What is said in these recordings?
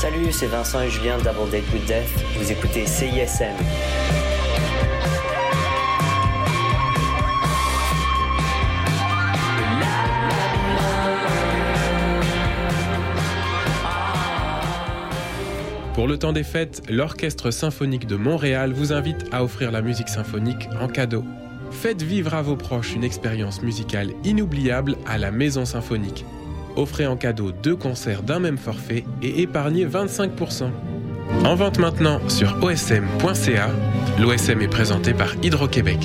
Salut, c'est Vincent et Julien Double with Death. Vous écoutez CISM. Pour le temps des fêtes, l'Orchestre symphonique de Montréal vous invite à offrir la musique symphonique en cadeau. Faites vivre à vos proches une expérience musicale inoubliable à la Maison Symphonique. Offrez en cadeau deux concerts d'un même forfait et épargnez 25%. En vente maintenant sur osm.ca. L'OSM est présenté par Hydro-Québec.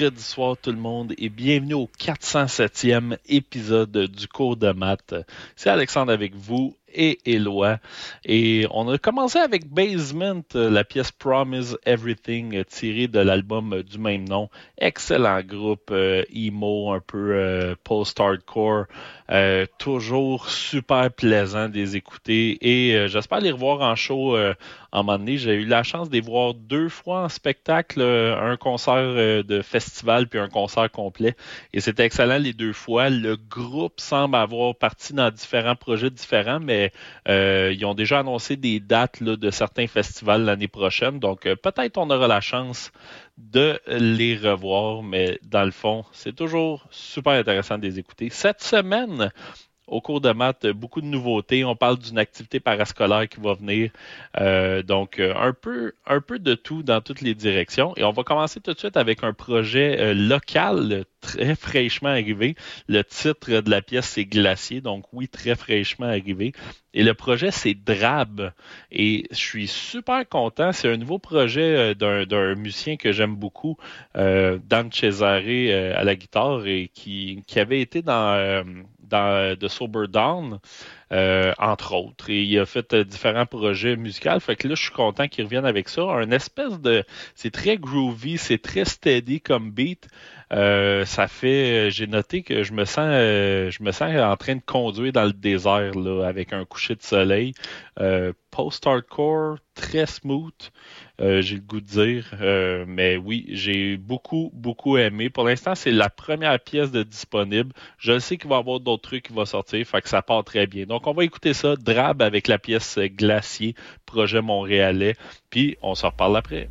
Mercredi soir tout le monde et bienvenue au 407e épisode du cours de maths. C'est Alexandre avec vous et Éloi. Et on a commencé avec Basement, la pièce Promise Everything tirée de l'album du même nom. Excellent groupe euh, emo, un peu euh, post-hardcore. Euh, toujours super plaisant de les écouter et j'espère les revoir en show en un moment donné. J'ai eu la chance de voir deux fois en spectacle, un concert de festival puis un concert complet et c'était excellent les deux fois. Le groupe semble avoir parti dans différents projets différents, mais euh, ils ont déjà annoncé des dates de certains festivals l'année prochaine. Donc, euh, peut-être on aura la chance de les revoir, mais dans le fond, c'est toujours super intéressant de les écouter. Cette semaine, au cours de maths, beaucoup de nouveautés. On parle d'une activité parascolaire qui va venir. Euh, donc, un peu, un peu de tout dans toutes les directions. Et on va commencer tout de suite avec un projet local très fraîchement arrivé. Le titre de la pièce, c'est Glacier, donc oui, très fraîchement arrivé. Et le projet, c'est Drab. Et je suis super content. C'est un nouveau projet euh, d'un musicien que j'aime beaucoup, euh, Dan Cesare euh, à la guitare, et qui, qui avait été dans, dans The Sober Down. Entre autres. Et il a fait différents projets musicaux. Fait que là, je suis content qu'il revienne avec ça. Un espèce de. C'est très groovy, c'est très steady comme beat. ça fait. J'ai noté que je me sens je me sens en train de conduire dans le désert là, avec un coucher de soleil. Post-hardcore, très smooth. Euh, j'ai le goût de dire. Euh, mais oui, j'ai beaucoup, beaucoup aimé. Pour l'instant, c'est la première pièce de disponible. Je sais qu'il va y avoir d'autres trucs qui vont sortir, fait que ça part très bien. Donc, on va écouter ça, Drab avec la pièce Glacier, projet montréalais, puis on se reparle après.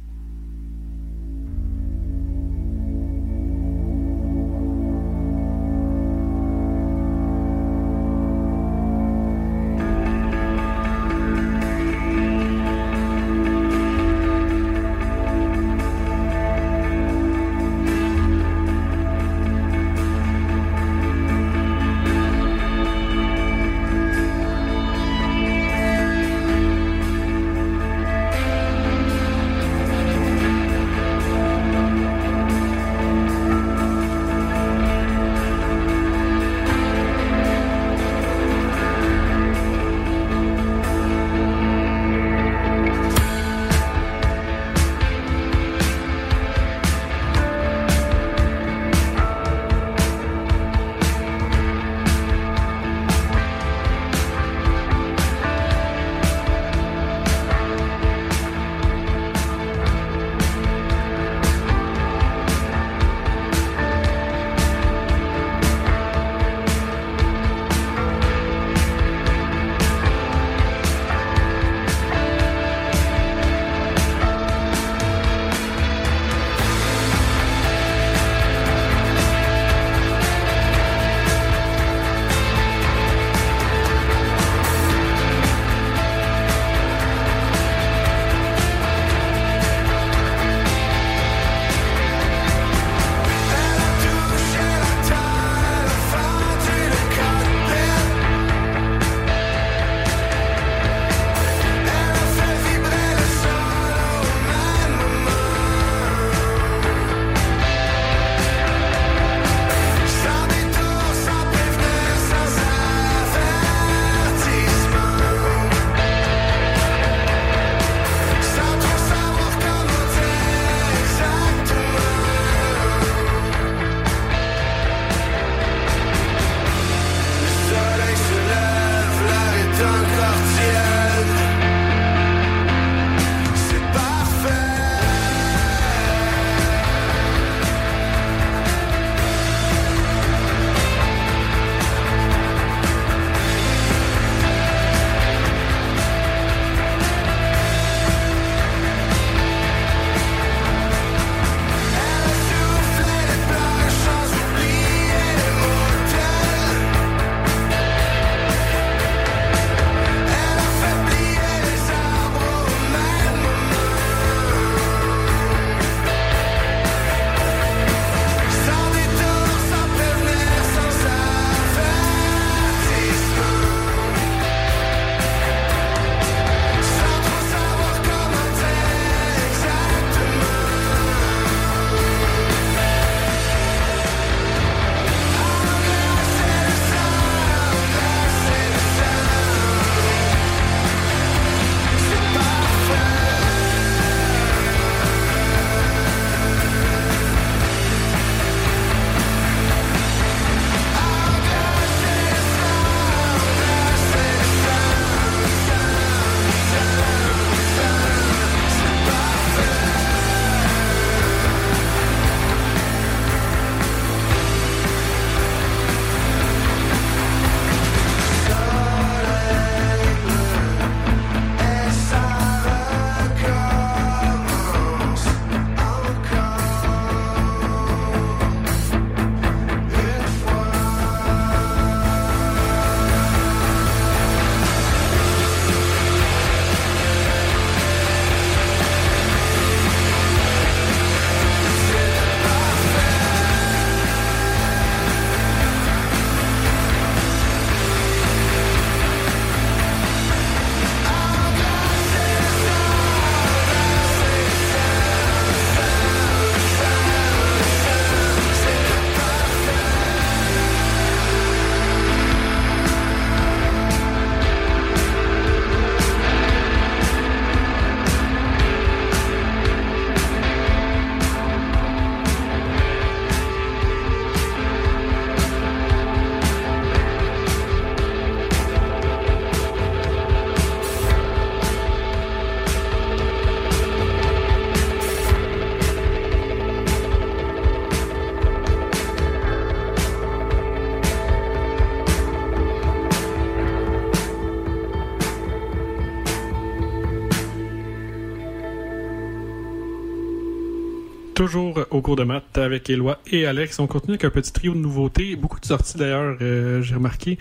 Toujours au cours de maths avec Éloi et Alex. On continue avec un petit trio de nouveautés. Beaucoup de sorties d'ailleurs, euh, j'ai remarqué.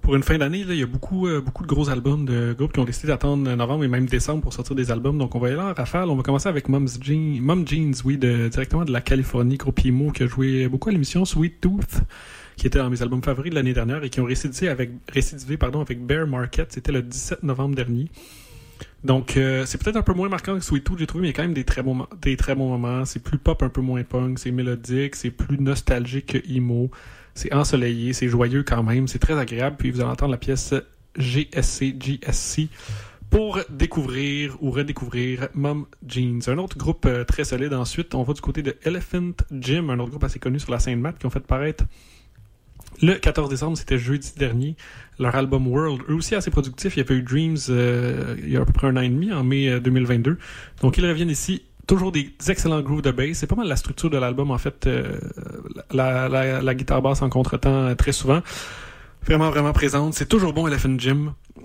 Pour une fin d'année, il y a beaucoup, euh, beaucoup de gros albums de groupes qui ont décidé d'attendre novembre et même décembre pour sortir des albums. Donc on va y aller en rafale. On va commencer avec Mom's Jeans, Mom Jeans, oui, directement de la Californie, groupe Imo, qui a joué beaucoup à l'émission Sweet Tooth, qui était dans mes albums favoris de l'année dernière et qui ont récidivé avec Bear Market. C'était le 17 novembre dernier. Donc, euh, c'est peut-être un peu moins marquant que Sweet Tooth, j'ai trouvé, mais il y a quand même des très bons, très bons moments. C'est plus pop, un peu moins punk, c'est mélodique, c'est plus nostalgique que emo. C'est ensoleillé, c'est joyeux quand même, c'est très agréable. Puis vous allez entendre la pièce GSC, GSC pour découvrir ou redécouvrir Mom Jeans. Un autre groupe euh, très solide ensuite, on va du côté de Elephant Gym, un autre groupe assez connu sur la scène mat qui ont fait paraître le 14 décembre, c'était jeudi dernier, leur album World, eux aussi assez productif. Il y avait eu Dreams euh, il y a à peu près un an et demi, en mai 2022. Euh, Donc ils reviennent ici. Toujours des excellents grooves de bass. C'est pas mal la structure de l'album, en fait. Euh, la, guitare basse en contretemps très souvent. Vraiment, vraiment présente. C'est toujours bon, Elephant.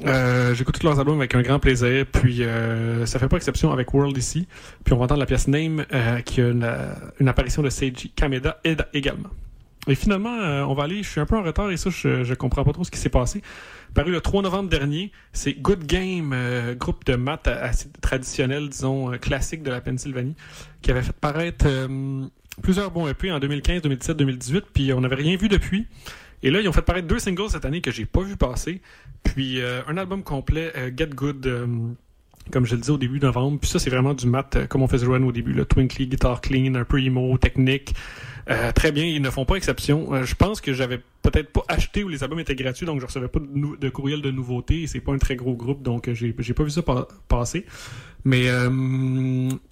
Euh, J'écoute tous leurs albums avec un grand plaisir. Puis euh, ça fait pas exception avec World ici. Puis on va entendre la pièce Name qui a une, une apparition de Seiji Kameda également. Et finalement, euh, on va aller, je suis un peu en retard et ça, je, je comprends pas trop ce qui s'est passé. Paru le 3 novembre dernier, c'est Good Game, euh, groupe de maths assez traditionnel, disons, euh, classique de la Pennsylvanie, qui avait fait paraître plusieurs bons EP en 2015, 2017, 2018, puis on n'avait rien vu depuis. Et là, ils ont fait paraître deux singles cette année que j'ai pas vu passer, puis un album complet, Get Good comme je le disais au début novembre. Puis ça, c'est vraiment du mat comme on faisait jouer au début. Le Twinkly, Guitar Clean, un peu emo, technique. Euh, très bien, ils ne font pas exception. Euh, je pense que j'avais peut-être pas acheté où les albums étaient gratuits, donc je recevais pas de, de courriel de nouveautés. C'est pas un très gros groupe, donc euh, j'ai pas vu ça passer. Mais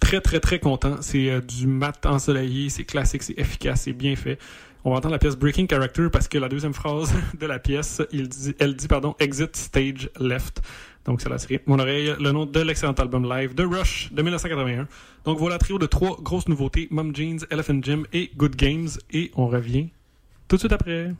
très très très content. C'est du mat ensoleillé, c'est classique, c'est efficace, c'est bien fait. On va entendre la pièce Breaking Character parce que la deuxième phrase de la pièce, il dit, elle dit pardon, Exit Stage Left. Donc, c'est la série Mon oreille, le nom de l'excellent album live de Rush de 1981. Donc, voilà, trio de trois grosses nouveautés Mom Jeans, Elephant Gym et Good Games. Et on revient tout de suite après.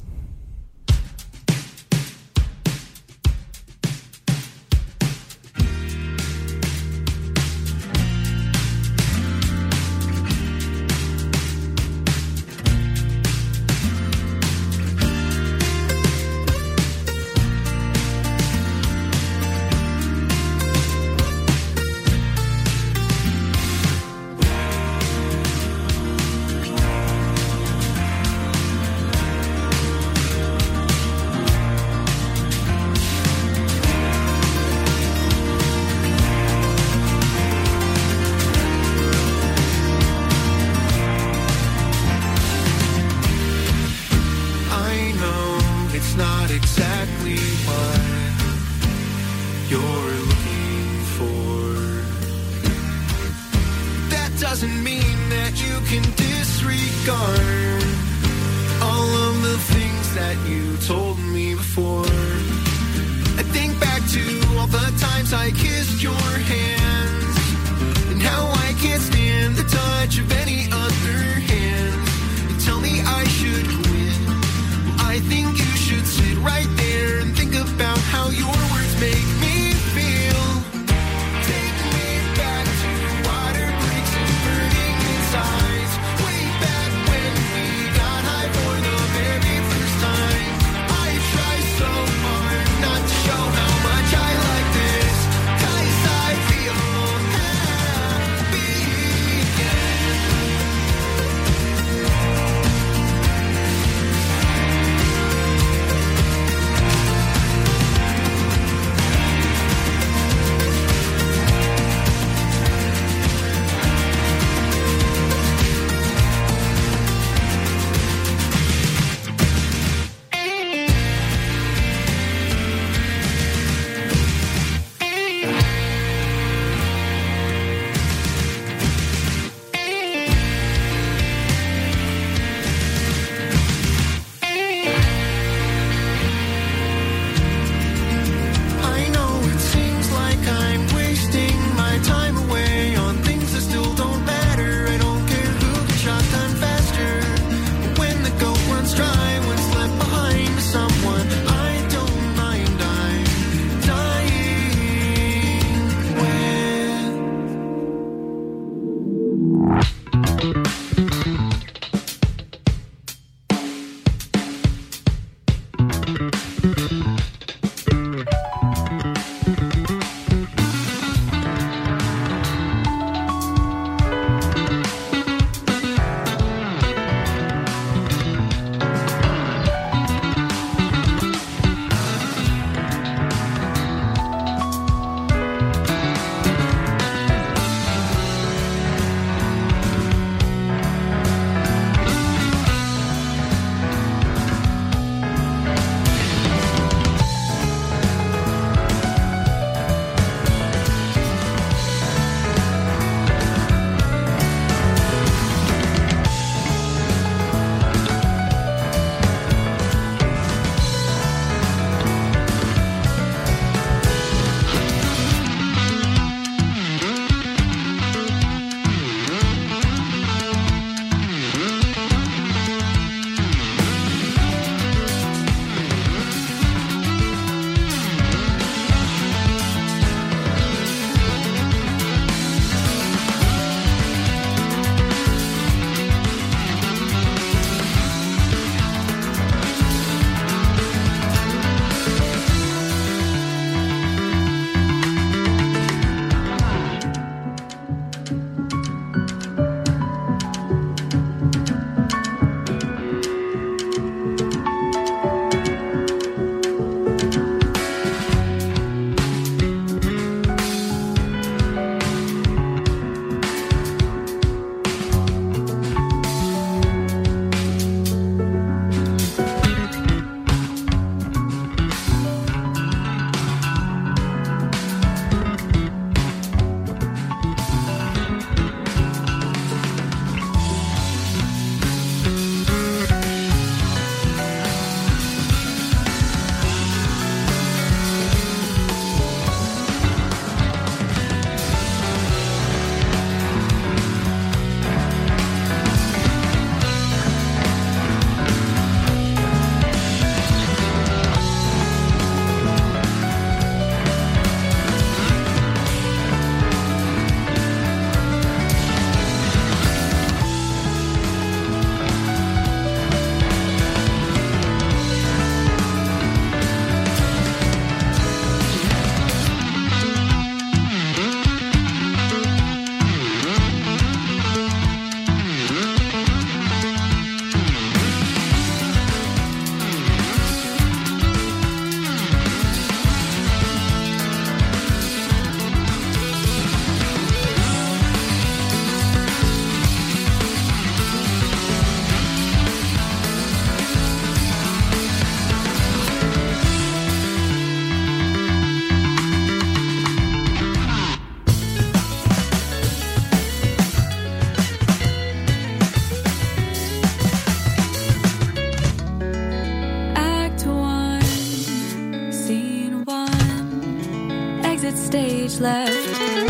left.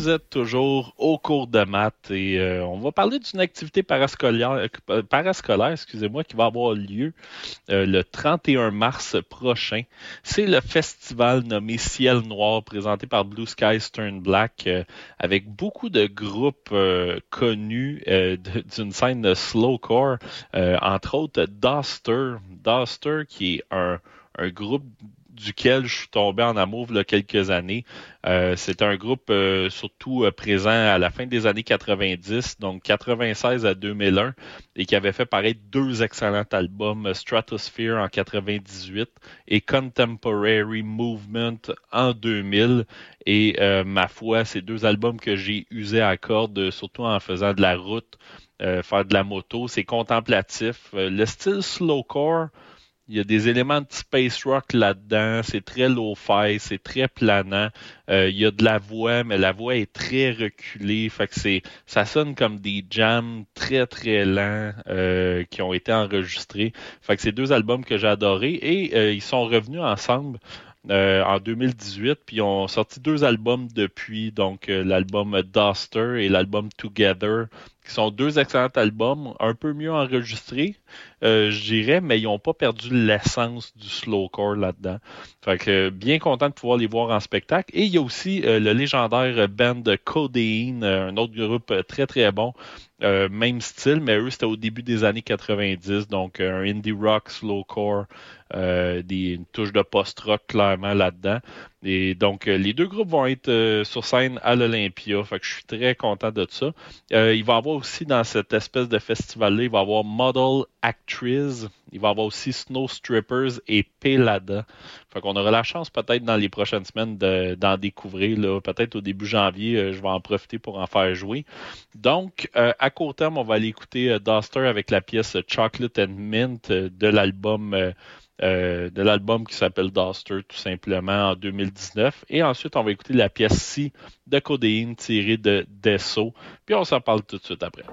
Vous êtes toujours au cours de maths et euh, on va parler d'une activité parascolaire, euh, parascolaire excusez-moi, qui va avoir lieu euh, le 31 mars prochain. C'est le festival nommé Ciel Noir présenté par Blue Sky Stern Black avec beaucoup de groupes connus d'une scène de slowcore, entre autres Duster, Duster qui est un groupe duquel je suis tombé en amour il y a quelques années. Euh, c'est un groupe euh, surtout euh, présent à la fin des années 90, donc 96 à 2001, et qui avait fait paraître deux excellents albums, Stratosphere en 98 et Contemporary Movement en 2000. Et ma foi, ces deux albums que j'ai usés à cordes, surtout en faisant de la route, faire de la moto, c'est contemplatif. Le style slowcore, il y a des éléments de space rock là-dedans. C'est très low-fi, c'est très planant. Euh, il y a de la voix, mais la voix est très reculée. Fait que c'est, ça sonne comme des jams très très lents euh, qui ont été enregistrés. Fait que c'est deux albums que j'ai adorés et euh, ils sont revenus ensemble. euh, en 2018, puis ils ont sorti deux albums depuis, donc euh, l'album Duster et l'album Together, qui sont deux excellents albums, un peu mieux enregistrés, euh, je dirais, mais ils n'ont pas perdu l'essence du slowcore là-dedans. Fait que euh, bien content de pouvoir les voir en spectacle. Et il y a aussi euh, le légendaire band Codeine, un autre groupe très très bon. Même style, mais eux, c'était au début des années 90, donc un indie rock, slowcore, des, une touche de post-rock clairement là-dedans. Et donc, euh, les deux groupes vont être euh, sur scène à l'Olympia. Fait que je suis très content de ça. Euh, il va y avoir aussi dans cette espèce de festival-là, il va y avoir Model Actress, il va y avoir aussi Snow Strippers et Pelada. Fait qu'on aura la chance peut-être dans les prochaines semaines de- d'en découvrir. Peut-être au début janvier, euh, je vais en profiter pour en faire jouer. Donc, euh, à court terme, on va aller écouter Duster avec la pièce Chocolate and Mint de l'album euh, de l'album qui s'appelle Duster, tout simplement, en 2019. Et ensuite, on va écouter la pièce C de Codéine tirée de Desso. Puis on s'en parle tout de suite après.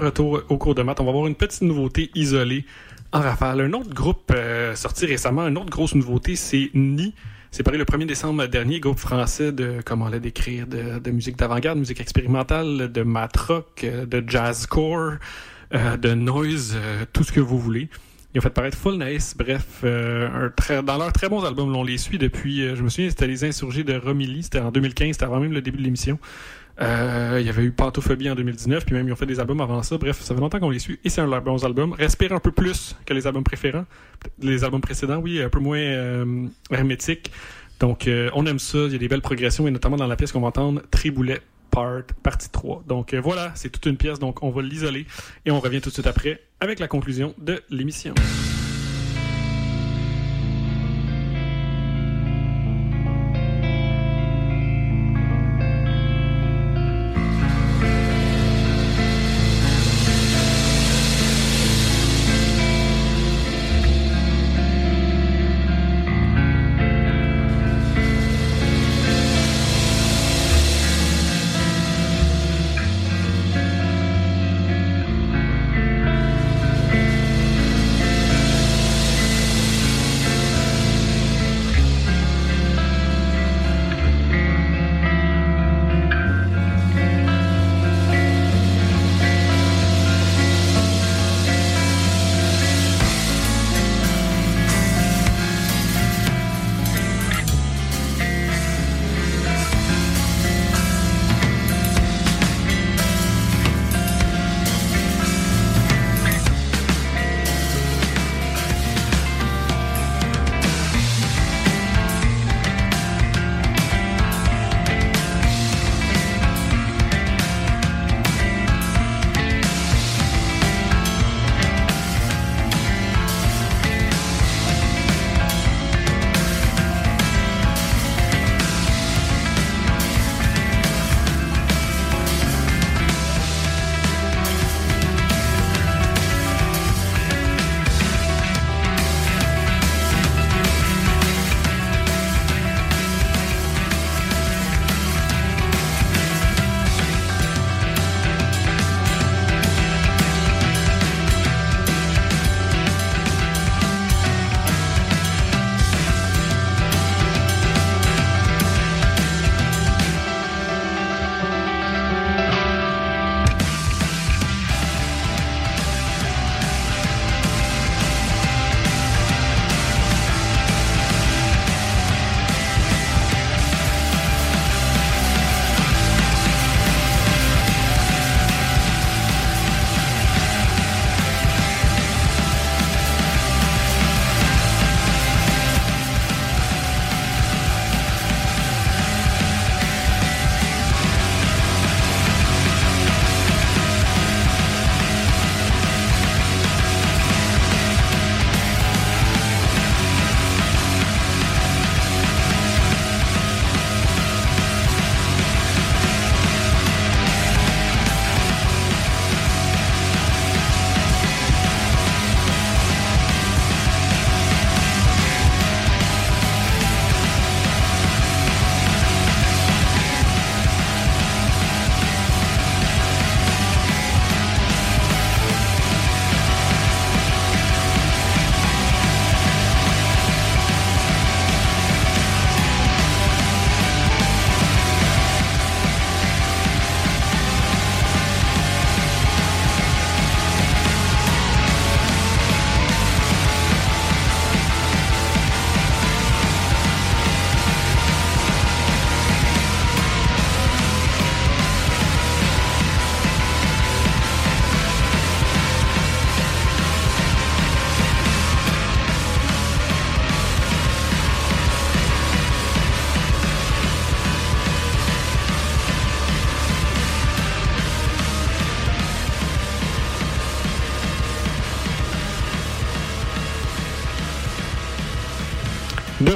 Retour au cours de maths, on va voir une petite nouveauté isolée en rafale. Un autre groupe euh, sorti récemment, une autre grosse nouveauté, c'est Ni. C'est paru le 1er décembre dernier, groupe français de, comment décrire, de, musique d'avant-garde, musique expérimentale, de mat rock, euh, de jazzcore, euh, de noise, tout ce que vous voulez. Ils ont fait paraître Full Nice, bref, dans leurs très bons albums, on les suit depuis, je me souviens, c'était Les Insurgés de Romilly, c'était en 2015, c'était avant même le début de l'émission. Euh, il y avait eu Pantophobie en 2019, puis même ils ont fait des albums avant ça. Bref, ça fait longtemps qu'on les suit, et c'est un de leurs bons albums. Respire un peu plus que les albums préférents, les albums précédents, oui, un peu moins euh, hermétique. Donc, euh, on aime ça, il y a des belles progressions, et notamment dans la pièce qu'on va entendre, Triboulet Part, partie 3. Donc voilà, c'est toute une pièce, donc on va l'isoler, et on revient tout de suite après avec la conclusion de l'émission.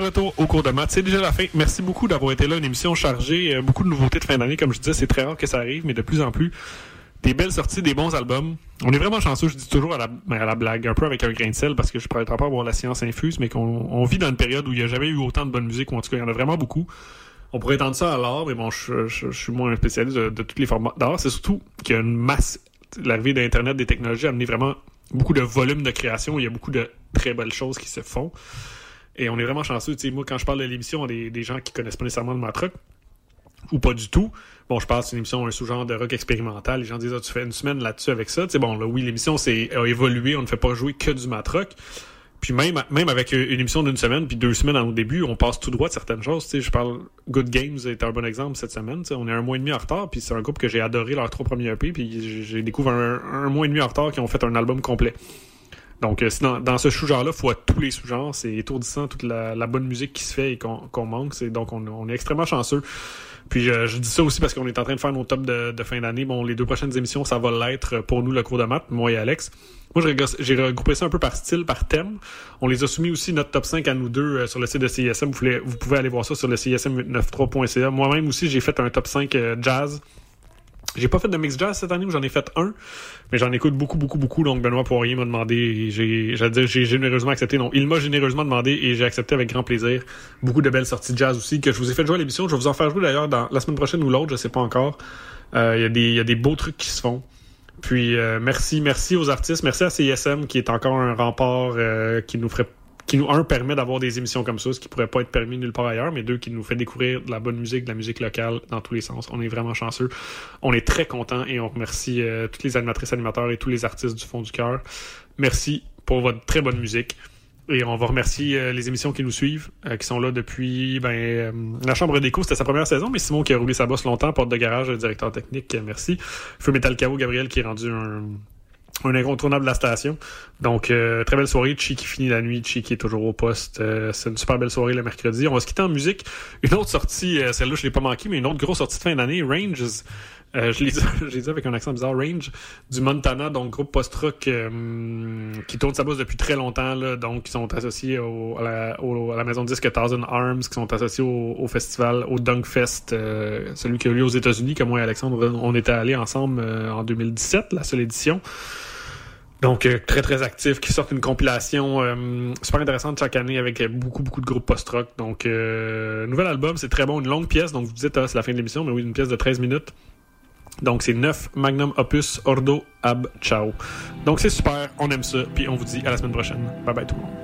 Retour au cours de maths, c'est déjà la fin. Merci beaucoup d'avoir été là, une émission chargée, euh, beaucoup de nouveautés de fin d'année, comme je disais, c'est très rare que ça arrive, mais de plus en plus, des belles sorties, des bons albums. On est vraiment chanceux, je dis toujours à la, blague, un peu avec un grain de sel, parce que je pourrais pas avoir la science infuse, mais qu'on on vit dans une période où il n'y a jamais eu autant de bonne musique, ou en tout cas, il y en a vraiment beaucoup. On pourrait étendre ça à l'art, mais bon, je suis moins un spécialiste de, de tous les formats d'art. C'est surtout qu'il y a une masse l'arrivée d'Internet, des technologies a amené vraiment beaucoup de volume de création. Il y a beaucoup de très belles choses qui se font. Et on est vraiment chanceux. Sais, moi, quand je parle de l'émission, des, des gens qui connaissent pas nécessairement le matrock, ou pas du tout. Bon, je passe une émission, un sous-genre de rock expérimental. Les gens disent, ah, tu fais une semaine là-dessus avec ça. Tu sais, bon, là, oui, l'émission c'est, a évolué. On ne fait pas jouer que du matrock. Puis même, même avec une émission d'une semaine, puis deux semaines au début, on passe tout droit de certaines choses. Tu sais, je parle Good Games est un bon exemple cette semaine. On est un mois et demi en retard, puis c'est un groupe que j'ai adoré leurs trois premiers EP, puis j'ai découvert un, un mois et demi en retard qui ont fait un album complet. Donc, euh, dans, dans, ce sous-genre-là, il faut à tous les sous-genres. C'est étourdissant toute la, bonne musique qui se fait et qu'on qu manque. C'est, donc, on, est extrêmement chanceux. Puis, je dis ça aussi parce qu'on est en train de faire nos tops de, fin d'année. Bon, les deux prochaines émissions, ça va l'être pour nous, le cours de maths, moi et Alex. Moi, j'ai regroupé ça un peu par style, par thème. On les a soumis aussi, notre top 5 à nous deux, euh, sur le site de CISM. Vous, pouvez aller voir ça sur le CISM93.ca. Moi-même aussi, j'ai fait un top 5 euh, jazz. J'ai pas fait de mix jazz cette année, j'en ai fait un, mais j'en écoute beaucoup, beaucoup, beaucoup. Donc Benoît Poirier m'a demandé, j'ai, j'allais dire, j'ai généreusement accepté. Non, il m'a généreusement demandé et j'ai accepté avec grand plaisir. Beaucoup de belles sorties de jazz aussi que je vous ai fait jouer à l'émission. Je vais vous en faire jouer d'ailleurs dans la semaine prochaine ou l'autre, je sais pas encore. Il euh, y a des, il y a des beaux trucs qui se font. Puis euh, merci, merci aux artistes, merci à CISM qui est encore un rempart euh, qui nous ferait qui nous, un, permet d'avoir des émissions comme ça, ce qui pourrait pas être permis nulle part ailleurs, mais deux, qui nous fait découvrir de la bonne musique, de la musique locale dans tous les sens. On est vraiment chanceux. On est très content et on remercie euh, toutes les animatrices, animateurs et tous les artistes du fond du cœur. Merci pour votre très bonne musique. Et on va remercier euh, les émissions qui nous suivent, euh, qui sont là depuis ben, euh, la Chambre d'écho, c'était sa première saison, mais Simon qui a roulé sa bosse longtemps, porte de garage, directeur technique, merci. Feu Metal Chaos, Gabriel qui est rendu un, un incontournable de la station. Donc, euh, très belle soirée. Chi qui finit la nuit. Chi qui est toujours au poste. Euh, c'est une super belle soirée le mercredi. On va se quitter en musique. Une autre sortie, euh, celle-là, je l'ai pas manqué, mais une autre grosse sortie de fin d'année, Ranges. je l'ai dit, avec un accent bizarre, Range, du Montana, donc groupe post-rock qui tourne sa bosse depuis très longtemps. Donc, qui sont associés à, la, maison de disque Thousand Arms, qui sont associés au, festival, au Dunkfest, celui qui a eu lieu aux États-Unis, que moi et Alexandre, on était allés ensemble en 2017, la seule édition. Donc, euh, très, très actif, qui sortent une compilation euh, super intéressante chaque année avec beaucoup, beaucoup de groupes post-rock. Donc, euh, nouvel album, c'est très bon, une longue pièce. Donc, vous dites, ah, c'est la fin de l'émission, mais oui, une pièce de 13 minutes. Donc, c'est 9 Magnum Opus Ordo Ab Ciao. Donc, c'est super, on aime ça, puis on vous dit à la semaine prochaine. Bye bye tout le monde.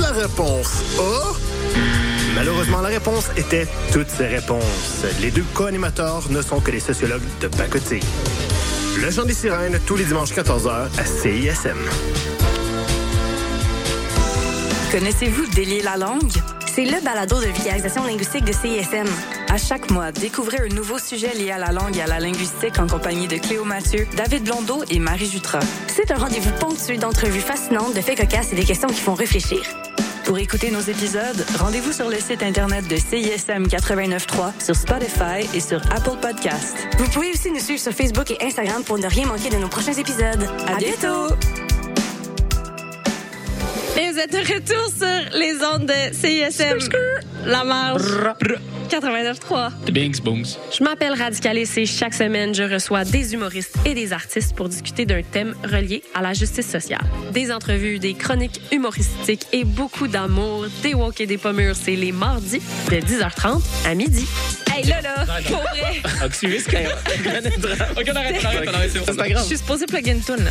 La réponse A. Malheureusement, la réponse était toutes ces réponses. Les deux co-animateurs ne sont que des sociologues de pacotille. Le chant des sirènes, tous les dimanches 14h à CISM. Connaissez-vous Délier la langue? C'est le balado de vulgarisation linguistique de CISM. À chaque mois, découvrez un nouveau sujet lié à la langue et à la linguistique en compagnie de Cléo Mathieu, David Blondeau et Marie Jutra. C'est un rendez-vous ponctué d'entrevues fascinantes, de faits cocasses et des questions qui font réfléchir. Pour écouter nos épisodes, rendez-vous sur le site internet de CISM 89.3, sur Spotify et sur Apple Podcast. Vous pouvez aussi nous suivre sur Facebook et Instagram pour ne rien manquer de nos prochains épisodes. À, bientôt! Et vous êtes de retour sur les ondes de CISM. La marge. 89.3. Bings, booms. Je m'appelle Radicalis et chaque semaine, je reçois des humoristes et des artistes pour discuter d'un thème relié à la justice sociale. Des entrevues, des chroniques humoristiques et beaucoup d'amour. Des walk et des pommures, c'est les mardis de 10h30 à midi. Hey, là, là, pour vrai. Activiste, Ok, on arrête, on arrête, on arrête, c'est pas grave. Je suis supposée plugger une toune, là.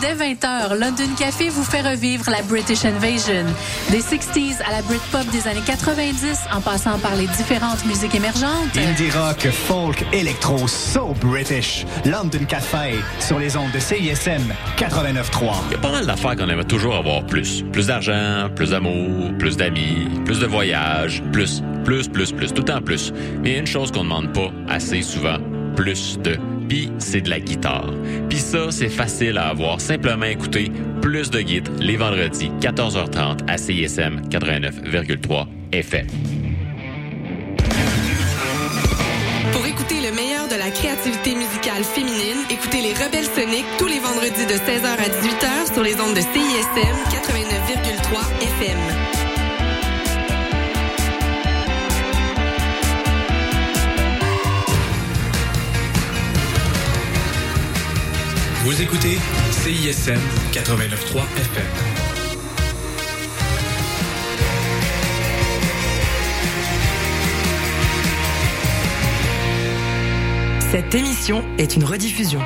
Dès 20h, London Café vous fait revivre la British Invasion. Des 60s à la Britpop des années 90, en passant par les différentes musiques émergentes. Indie rock, folk, électro, so British. London Café sur les ondes de CISM 89.3. Il y a pas mal d'affaires qu'on aimerait toujours avoir plus. Plus d'argent, plus d'amour, plus d'amis, plus de voyages, plus, plus, plus, plus, tout temps plus. Mais il y a une chose qu'on ne demande pas assez souvent, plus de. Puis c'est de la guitare. Puis ça, c'est facile à avoir. Simplement écouter plus de guides les vendredis, 14h30 à CISM 89,3 FM. Pour écouter le meilleur de la créativité musicale féminine, écoutez les Rebelles Soniques tous les vendredis de 16h à 18h sur les ondes de CISM 89,3 FM. Vous écoutez CISM 89.3 FM. Cette émission est une rediffusion.